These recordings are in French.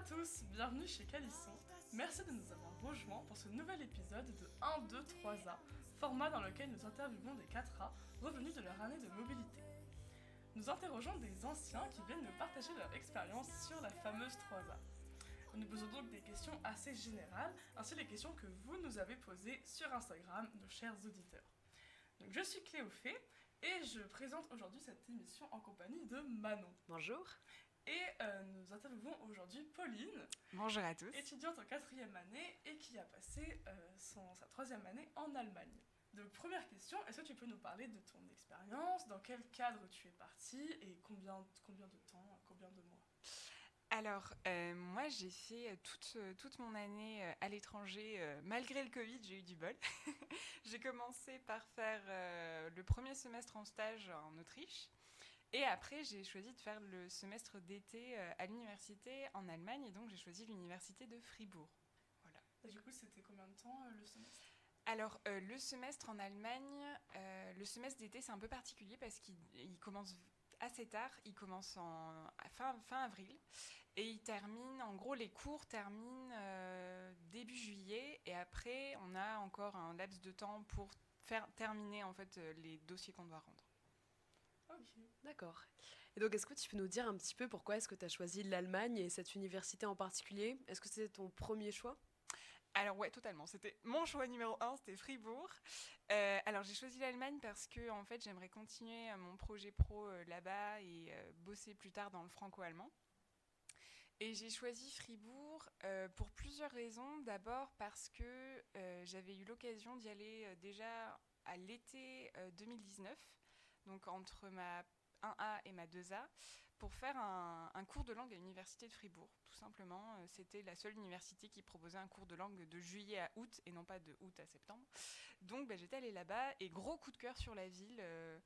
tous, bienvenue chez Calisson. Merci de nous avoir rejoints pour ce nouvel épisode de 1, 2, 3A, format dans lequel nous interviewons des 4A revenus de leur année de mobilité. Nous interrogeons des anciens qui viennent nous partager leur expérience sur la fameuse 3A. Nous posons donc des questions assez générales, ainsi les questions que vous nous avez posées sur Instagram, nos chers auditeurs. Donc, je suis Cléophée et je présente aujourd'hui cette émission en compagnie de Manon. Bonjour. Et euh, nous interviewons aujourd'hui Pauline. Bonjour à tous. Étudiante en quatrième année et qui a passé euh, son, sa troisième année en Allemagne. Donc première question, est-ce que tu peux nous parler de ton expérience, dans quel cadre tu es partie? Et combien, combien de temps, combien de mois? Alors, euh, moi, j'ai fait toute, toute mon année à l'étranger. malgré le Covid, j'ai eu du bol. j'ai commencé par faire le premier semestre en stage en Autriche. Et après, j'ai choisi de faire le semestre d'été euh, à l'université en Allemagne, et donc j'ai choisi l'université de Fribourg. Voilà. Et du coup, c'était combien de temps euh, le semestre? Alors, euh, le semestre en Allemagne, le semestre d'été, c'est un peu particulier parce qu'il commence assez tard. Il commence en fin, fin avril et il termine, en gros, les cours terminent début juillet et après, on a encore un laps de temps pour faire terminer en fait les dossiers qu'on doit rendre. D'accord. Et donc, est-ce que tu peux nous dire un petit peu pourquoi est-ce que tu as choisi l'Allemagne et cette université en particulier? Est-ce que c'était ton premier choix? Alors ouais, totalement. C'était mon choix numéro un, c'était Fribourg. Euh, alors j'ai choisi l'Allemagne parce que en fait j'aimerais continuer euh, mon projet pro euh, là-bas et bosser plus tard dans le franco-allemand. Et j'ai choisi Fribourg pour plusieurs raisons. D'abord parce que j'avais eu l'occasion d'y aller déjà à l'été 2019 donc entre ma 1A et ma 2A, pour faire un, cours de langue à l'université de Fribourg. Tout simplement, euh, c'était la seule université qui proposait un cours de langue de juillet à août et non pas de août à septembre. Donc bah, j'étais allée là-bas et gros coup de cœur sur la ville. Euh,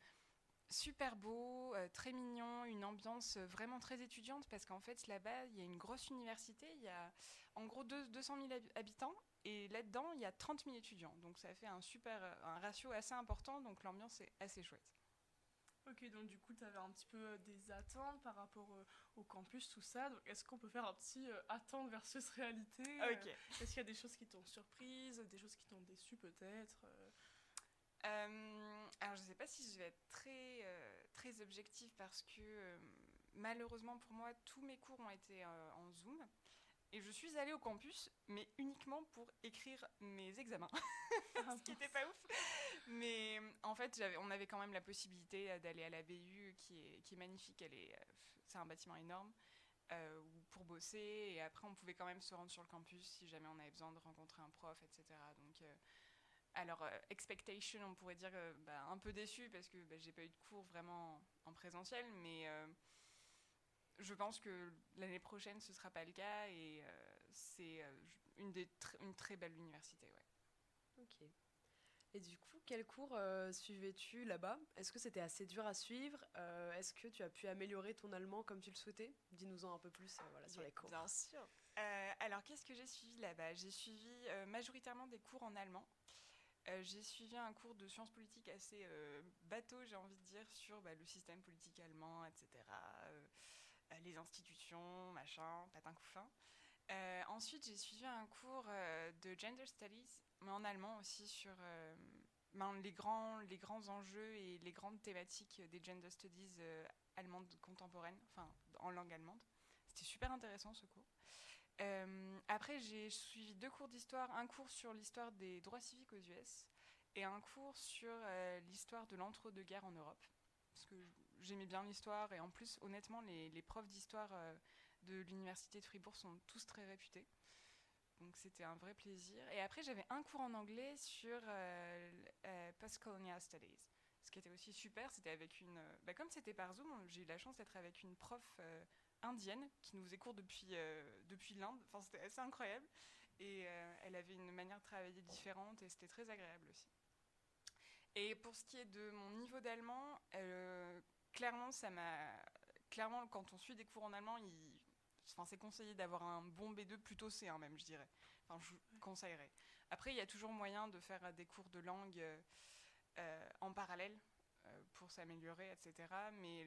super beau, euh, très mignon, une ambiance vraiment très étudiante parce qu'en fait là-bas il y a une grosse université, il y a en gros 200 000 habitants et là-dedans il y a 30 000 étudiants. Donc ça fait un super, un ratio assez important, donc l'ambiance est assez chouette. Ok, donc du coup, tu avais un petit peu euh, des attentes par rapport euh, au campus, tout ça. Donc, est-ce qu'on peut faire un petit euh, attente versus réalité Ok. Est-ce qu'il y a des choses qui t'ont surprise, des choses qui t'ont déçu peut-être Alors, je ne sais pas si je vais être très, très objective parce que malheureusement pour moi, tous mes cours ont été en Zoom. Et je suis allée au campus, mais uniquement pour écrire mes examens, ce qui n'était pas ouf. Mais en fait, on avait quand même la possibilité d'aller à la BU, qui est, qui est magnifique. Elle est, c'est un bâtiment énorme euh, pour bosser. Et après, on pouvait quand même se rendre sur le campus si jamais on avait besoin de rencontrer un prof, etc. Donc, euh, alors, euh, expectation, on pourrait dire bah, un peu déçu parce que bah, j'ai pas eu de cours vraiment en présentiel, mais je pense que l'année prochaine, ce ne sera pas le cas et euh, c'est euh, une, une très belle université. Ouais. Ok. Et du coup, quel cours euh, suivais-tu là-bas? Est-ce que c'était assez dur à suivre? Est-ce que tu as pu améliorer ton allemand comme tu le souhaitais? Dis-nous-en un peu plus voilà, sur les cours. Bien sûr. alors, qu'est-ce que j'ai suivi là-bas? J'ai suivi majoritairement des cours en allemand. j'ai suivi un cours de sciences politiques assez bateau, j'ai envie de dire, sur bah, le système politique allemand, etc. Euh, les institutions, machin, patin couffin. Euh, ensuite, j'ai suivi un cours euh, de Gender Studies, mais en allemand aussi, sur ben, les, grands, les grands enjeux et les grandes thématiques des Gender Studies allemandes contemporaines, enfin en langue allemande. C'était super intéressant ce cours. après, j'ai suivi deux cours d'histoire, un cours sur l'histoire des droits civiques aux US et un cours sur l'histoire de l'entre-deux-guerres en Europe j'aimais bien l'histoire et en plus, honnêtement, les, profs d'histoire euh, de l'université de Fribourg sont tous très réputés. Donc c'était un vrai plaisir. Et après, j'avais un cours en anglais sur euh, euh Post-Colonial Studies. Ce qui était aussi super, c'était avec une. Bah, comme c'était par Zoom, j'ai eu la chance d'être avec une prof indienne qui nous faisait cours depuis, depuis l'Inde. Enfin, c'était assez incroyable. Et elle avait une manière de travailler différente et c'était très agréable aussi. Et pour ce qui est de mon niveau d'allemand, clairement, ça m'a. Clairement, quand on suit des cours en allemand, il... enfin, c'est conseillé d'avoir un bon B2, plutôt C1 même, je dirais. Enfin, je conseillerais. Après, il y a toujours moyen de faire des cours de langue euh, en parallèle euh, pour s'améliorer, etc. Mais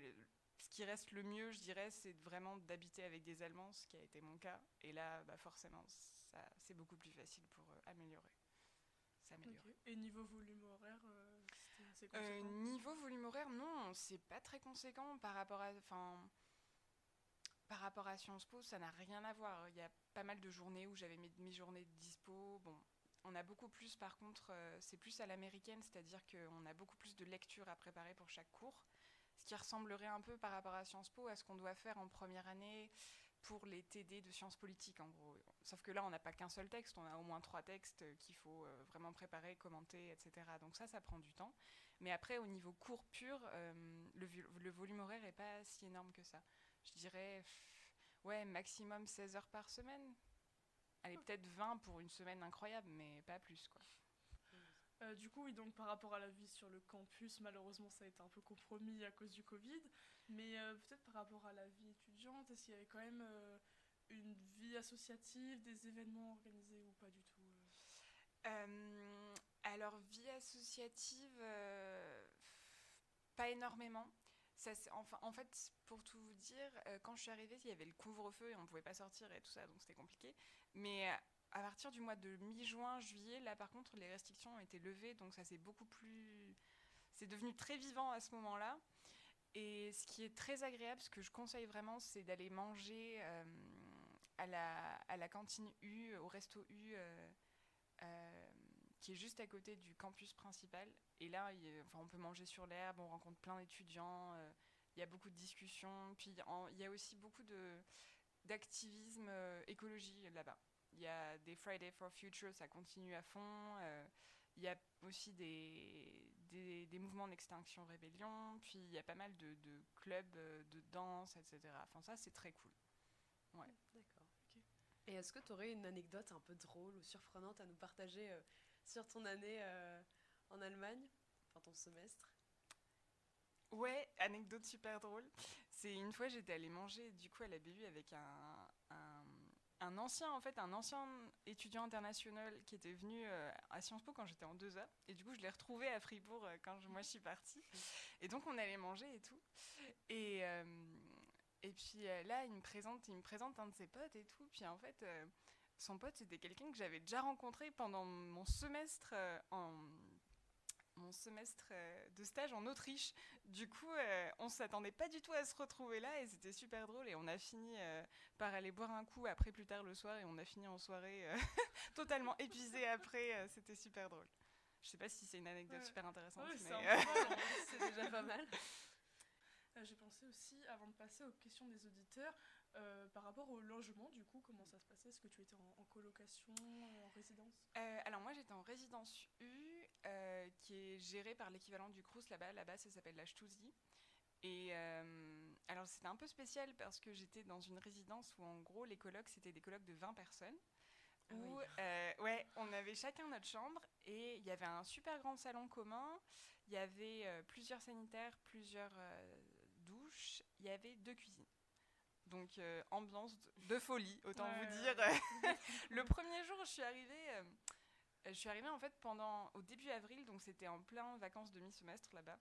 ce qui reste le mieux, je dirais, c'est vraiment d'habiter avec des Allemands, ce qui a été mon cas. Et là, bah, forcément, ça, c'est beaucoup plus facile pour euh, améliorer. Ok. Et niveau volume horaire, euh, Euh, conséquent niveau volume horaire, non, c'est pas très conséquent par rapport à, par rapport à Sciences Po, ça n'a rien à voir. Il y a pas mal de journées où j'avais mes demi-journées de dispo. Bon, on a beaucoup plus, par contre, euh, c'est plus à l'américaine, c'est-à-dire qu'on a beaucoup plus de lectures à préparer pour chaque cours, ce qui ressemblerait un peu par rapport à Sciences Po à ce qu'on doit faire en première année pour les TD de sciences politiques, en gros. Sauf que là, on n'a pas qu'un seul texte, on a au moins trois textes qu'il faut euh, vraiment préparer, commenter, etc. Donc ça, ça prend du temps. Mais après, au niveau cours pur, euh, le, le volume horaire n'est pas si énorme que ça. Je dirais, ouais, maximum 16 heures par semaine. Allez, peut-être 20 pour une semaine incroyable, mais pas plus, quoi. Euh, du coup, oui, donc par rapport à la vie sur le campus, malheureusement, ça a été un peu compromis à cause du Covid. Mais euh, peut-être par rapport à la vie étudiante, est-ce qu'il y avait quand même euh, une vie associative, des événements organisés ou pas du tout alors, vie associative, pas énormément. En fait, pour tout vous dire, quand je suis arrivée, il y avait le couvre-feu et on ne pouvait pas sortir et tout ça, donc c'était compliqué. Mais à partir du mois de mi-juin, juillet, là par contre, les restrictions ont été levées, donc ça c'est beaucoup plus. C'est devenu très vivant à ce moment-là. Et ce qui est très agréable, ce que je conseille vraiment, c'est d'aller manger euh, à, la, à la cantine U, au resto U. euh, euh, qui est juste à côté du campus principal. Et là, enfin, on peut manger sur l'herbe, on rencontre plein d'étudiants, il y a beaucoup de discussions. Puis il y a aussi beaucoup d'activisme écologie là-bas. Il y a des Friday for Future, ça continue à fond. euh, il y a aussi des, des, des mouvements d'extinction rébellion. Puis il y a pas mal de, de clubs euh, de danse, etc. Enfin, ça, c'est très cool. D'accord. Et est-ce que tu aurais une anecdote un peu drôle ou surprenante à nous partager euh, sur ton année euh, en Allemagne, enfin ton semestre? Ouais, anecdote super drôle. C'est une fois j'étais allée manger du coup à la BU avec un, un ancien en fait un ancien étudiant international qui était venu euh, à Sciences Po quand j'étais en 2A et du coup je l'ai retrouvé à Fribourg euh, quand moi je suis partie. Et donc on allait manger et tout. Et euh, et puis là il me présente il me présente un de ses potes et tout. Puis en fait son pote c'était quelqu'un que j'avais déjà rencontré pendant mon semestre en mon semestre euh, de stage en Autriche du coup, euh, on s'attendait pas du tout à se retrouver là et c'était super drôle. Et on a fini euh, par aller boire un coup après plus tard le soir et on a fini en soirée totalement épuisé après. c'était super drôle. Je sais pas si c'est une anecdote Ouais. super intéressante, Ouais, mais c'est déjà pas mal. J'ai pensé aussi, avant de passer aux questions des auditeurs, euh, par rapport au logement, du coup, comment ça se passait? Est-ce que tu étais en, en colocation, en résidence? Euh, alors moi j'étais en résidence U euh, qui est gérée par l'équivalent du Crous là-bas. Là-bas ça s'appelle la Stouzy. Et alors c'était un peu spécial parce que j'étais dans une résidence où en gros les colocs c'était des colocs de 20 personnes. Ah Où oui. euh, ouais, on avait chacun notre chambre et il y avait un super grand salon commun. Il y avait euh, plusieurs sanitaires, plusieurs euh, douches. Il y avait deux cuisines. Donc euh, ambiance de folie, autant Ouais, vous ouais, dire. le premier jour, je suis arrivée, euh, je suis arrivée en fait pendant au début avril, donc c'était en plein vacances de mi-semestre là-bas.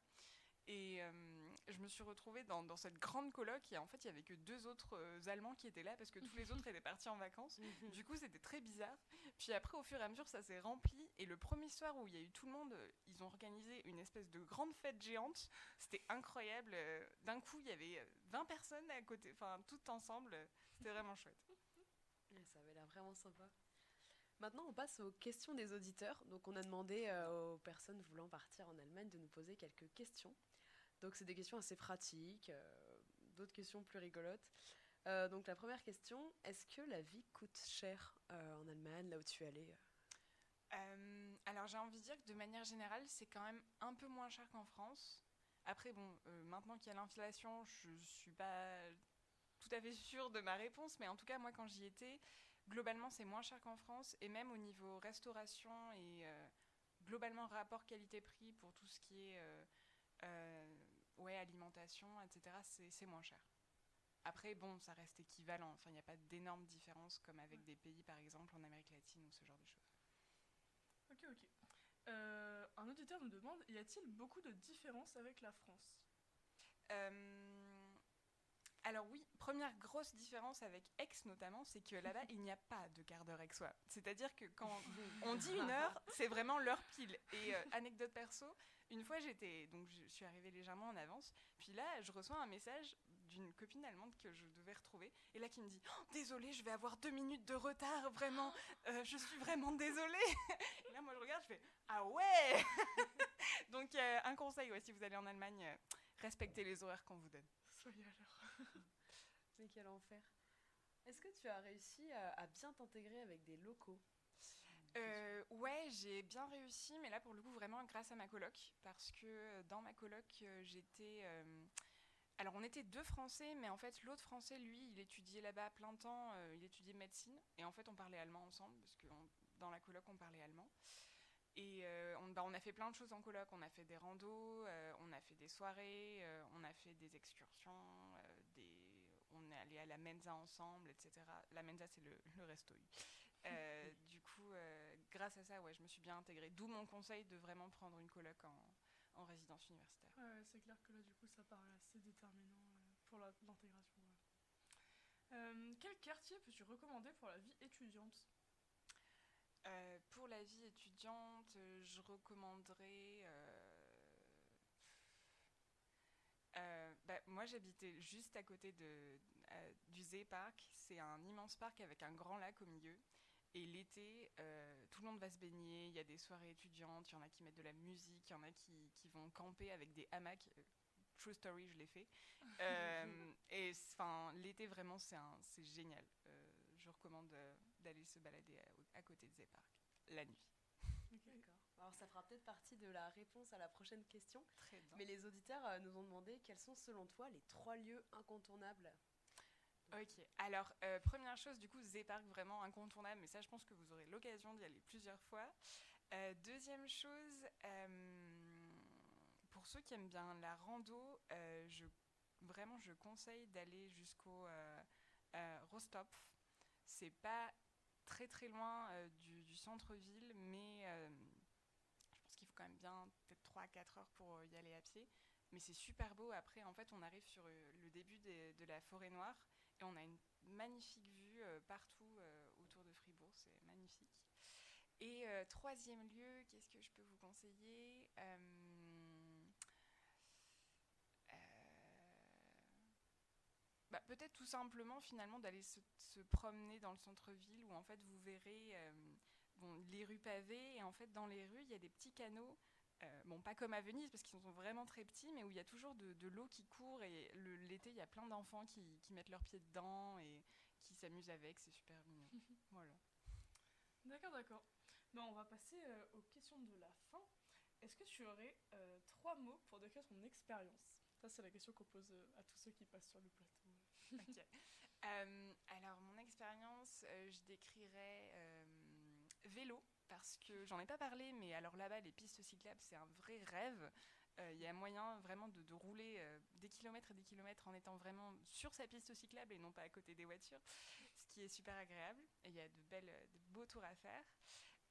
Et euh, je me suis retrouvée dans, dans cette grande coloc et en fait il y avait que deux autres euh, Allemands qui étaient là parce que tous les autres étaient partis en vacances. Du coup, c'était très bizarre. Puis après, au fur et à mesure, ça s'est rempli. Et le premier soir où il y a eu tout le monde, euh, ils ont organisé une espèce de grande fête géante. C'était incroyable. Euh, D'un coup, il y avait euh, 20 personnes à côté, enfin, toutes ensemble. C'était vraiment chouette. Ça avait l'air vraiment sympa. Maintenant, on passe aux questions des auditeurs. Donc, on a demandé euh, aux personnes voulant partir en Allemagne de nous poser quelques questions. Donc, c'est des questions assez pratiques, euh, d'autres questions plus rigolotes. Euh, donc, la première question est-ce que la vie coûte cher euh, en Allemagne, là où tu es allé Euh, alors, j'ai envie de dire que de manière générale, c'est quand même un peu moins cher qu'en France. Après, bon, maintenant qu'il y a l'inflation, je suis pas tout à fait sûre de ma réponse, mais en tout cas, moi, quand j'y étais, globalement, c'est moins cher qu'en France, et même au niveau restauration et globalement rapport qualité-prix pour tout ce qui est ouais, alimentation, etc., c'est moins cher. Après, bon, ça reste équivalent. Enfin, il n'y a pas d'énormes différences comme avec des pays, par exemple, en Amérique latine ou ce genre de choses. Ok, ok. Euh, un auditeur nous demande y a-t-il beaucoup de différences avec la France? Euh, Alors oui, première grosse différence avec Aix notamment, c'est que là-bas, il n'y a pas de quart d'heure aixois. C'est-à-dire que quand on dit une heure, c'est vraiment l'heure pile. Et euh, anecdote perso, une fois j'étais, donc je suis arrivée légèrement en avance, puis là je reçois un message d'une copine allemande que je devais retrouver, et là qui me dit oh, Désolée, je vais avoir deux minutes de retard, vraiment, euh, je suis vraiment désolée. et là moi je regarde, je fais Ah ouais Donc euh, un conseil, ouais, si vous allez en Allemagne, respectez les horaires qu'on vous donne. Soyez à l'heure. Mais quel enfer. Est-ce que tu as réussi à, bien t'intégrer avec des locaux? Euh, ouais, j'ai bien réussi, mais là pour le coup vraiment grâce à ma coloc, parce que euh, dans ma coloc euh, j'étais, euh, alors on était deux Français, mais en fait l'autre Français lui il étudiait là-bas à plein temps, il étudiait médecine, et en fait on parlait allemand ensemble, parce que dans la coloc on parlait allemand. Et on, bah, on a fait plein de choses en coloc, on a fait des randos, on a fait des soirées, on a fait des excursions. On est allé à la Mensa ensemble, etc. La Mensa c'est le, le resto. Euh, du coup, euh, grâce à ça, ouais, je me suis bien intégrée. D'où mon conseil de vraiment prendre une coloc en, en résidence universitaire. Ouais, c'est clair que là, du coup, ça paraît assez déterminant euh, pour l'intégration. ouais. Euh, quel quartier peux-tu recommander pour la vie étudiante? Euh, pour la vie étudiante, je recommanderais. euh, euh, bah, moi, j'habitais juste à côté de, euh, du Zee Park. C'est un immense parc avec un grand lac au milieu. Et l'été, euh, tout le monde va se baigner. Il y a des soirées étudiantes. Il y en a qui mettent de la musique. Il y en a qui, qui vont camper avec des hamacs. Euh, True story, je l'ai fait. Euh, et enfin, l'été, vraiment, c'est génial. Je recommande d'aller se balader à, à côté de Zee Park la nuit. Alors ça fera peut-être partie de la réponse à la prochaine question. Très bien. Mais les auditeurs euh, nous ont demandé quels sont selon toi les trois lieux incontournables. Ok, alors euh, première chose, du coup, Zee Park vraiment incontournable, mais ça, je pense que vous aurez l'occasion d'y aller plusieurs fois. Euh, deuxième chose, euh, pour ceux qui aiment bien la rando, je, vraiment, je conseille d'aller jusqu'au Rostopf. C'est pas très très loin du, du centre-ville, mais euh, je pense qu'il faut même bien peut-être 3 à 4 heures pour euh, y aller à pied. Mais c'est super beau. Après, en fait, on arrive sur euh, le début de la forêt noire et on a une magnifique vue euh, partout autour de Fribourg. C'est magnifique. Et troisième lieu, qu'est-ce que je peux vous conseiller? Bah, Peut-être tout simplement finalement d'aller se, promener dans le centre-ville où en fait vous verrez bon, les rues pavées et en fait dans les rues il y a des petits canaux euh, bon, pas comme à Venise parce qu'ils sont vraiment très petits, mais où il y a toujours de, de l'eau qui court et l'été, il y a plein d'enfants qui, qui mettent leurs pieds dedans et qui s'amusent avec, c'est super mignon. voilà. D'accord, d'accord. Ben, on va passer euh, aux questions de la fin. Est-ce que tu aurais euh, trois mots pour décrire ton expérience? Ça, c'est la question qu'on pose à tous ceux qui passent sur le plateau. Ok. Euh, alors, mon expérience, euh, je décrirais euh, vélo, parce que j'en ai pas parlé, mais alors là-bas, les pistes cyclables, c'est un vrai rêve. Euh, Il y a moyen vraiment de, rouler euh, des kilomètres et des kilomètres en étant vraiment sur sa piste cyclable et non pas à côté des voitures, ce qui est super agréable. Et il y a de, belles, beaux tours à faire.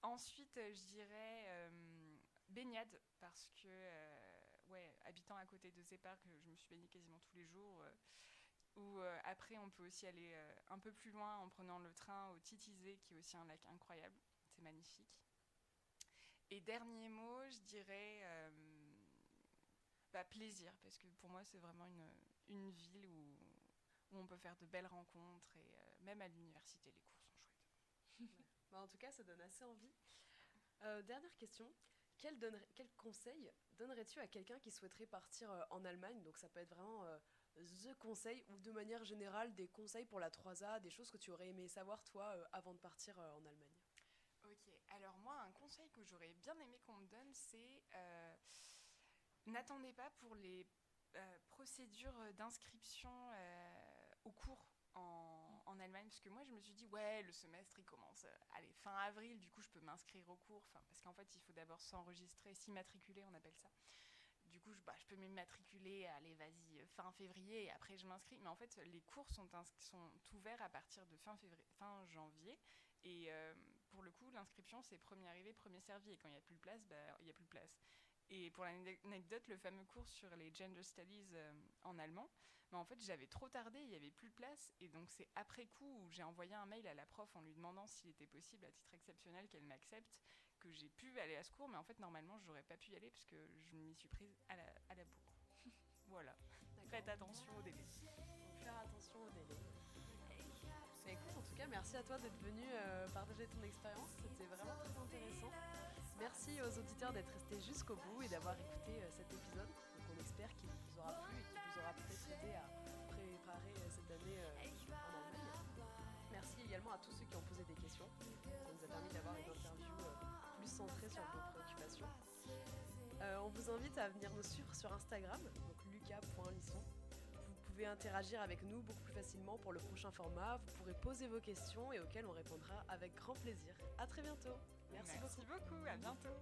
Ensuite, euh, je dirais euh, baignade, parce que, euh, ouais, habitant à côté de ces parcs, je me suis baignée quasiment tous les jours. euh, ou euh, après, on peut aussi aller euh, un peu plus loin en prenant le train au Titisé, qui est aussi un lac incroyable. Magnifique. Et dernier mot, je dirais euh, bah, plaisir, parce que pour moi, c'est vraiment une, ville où, on peut faire de belles rencontres, et euh, même à l'université, les cours sont chouettes. Bah, en tout cas, ça donne assez envie. Euh, dernière question. Quel, quel conseil donnerais-tu à quelqu'un qui souhaiterait partir en Allemagne? Donc ça peut être vraiment the conseil ou de manière générale des conseils pour la 3A, des choses que tu aurais aimé savoir toi avant de partir en Allemagne? Alors moi, un conseil que j'aurais bien aimé qu'on me donne, c'est euh, n'attendez pas pour les euh, procédures d'inscription euh, au cours en, Allemagne, parce que moi, je me suis dit, ouais, le semestre, il commence, euh, allez, fin avril, du coup, je peux m'inscrire au cours, parce qu'en fait, il faut d'abord s'enregistrer, s'immatriculer, on appelle ça. Du coup, je, bah, peux m'immatriculer, allez, vas-y, fin février, et après, je m'inscris. Mais en fait, les cours sont, ouverts à partir de fin, janvier, et pour le coup, l'inscription, c'est premier arrivé, premier servi. Et quand il n'y a plus de place, bah, il n'y a plus de place. Et pour l'anecdote, le fameux cours sur les gender studies euh, en allemand, mais en fait j'avais trop tardé, il n'y avait plus de place, et donc c'est après coup où j'ai envoyé un mail à la prof en lui demandant s'il était possible à titre exceptionnel qu'elle m'accepte, que j'ai pu aller à ce cours, mais en fait normalement j'aurais pas pu y aller parce que je m'y suis prise à la, à la bourre. voilà, faites attention au délai. Faut faire attention au délai. Merci à toi d'être venu euh, partager ton expérience, c'était vraiment très intéressant. Merci aux auditeurs d'être restés jusqu'au bout et d'avoir écouté euh, cet épisode. On espère qu'il vous aura plu et qu'il vous aura peut-être aidé à préparer euh, cette année en Allemagne. Merci également à tous ceux qui ont posé des questions. Ça nous a permis d'avoir une interview plus centrée sur vos préoccupations. On vous invite à venir nous suivre sur Instagram, donc lucas.lisson. Vous pouvez interagir avec nous beaucoup plus facilement pour le prochain format. Vous pourrez poser vos questions et auxquelles on répondra avec grand plaisir. À très bientôt. Merci, beaucoup. beaucoup, à bientôt.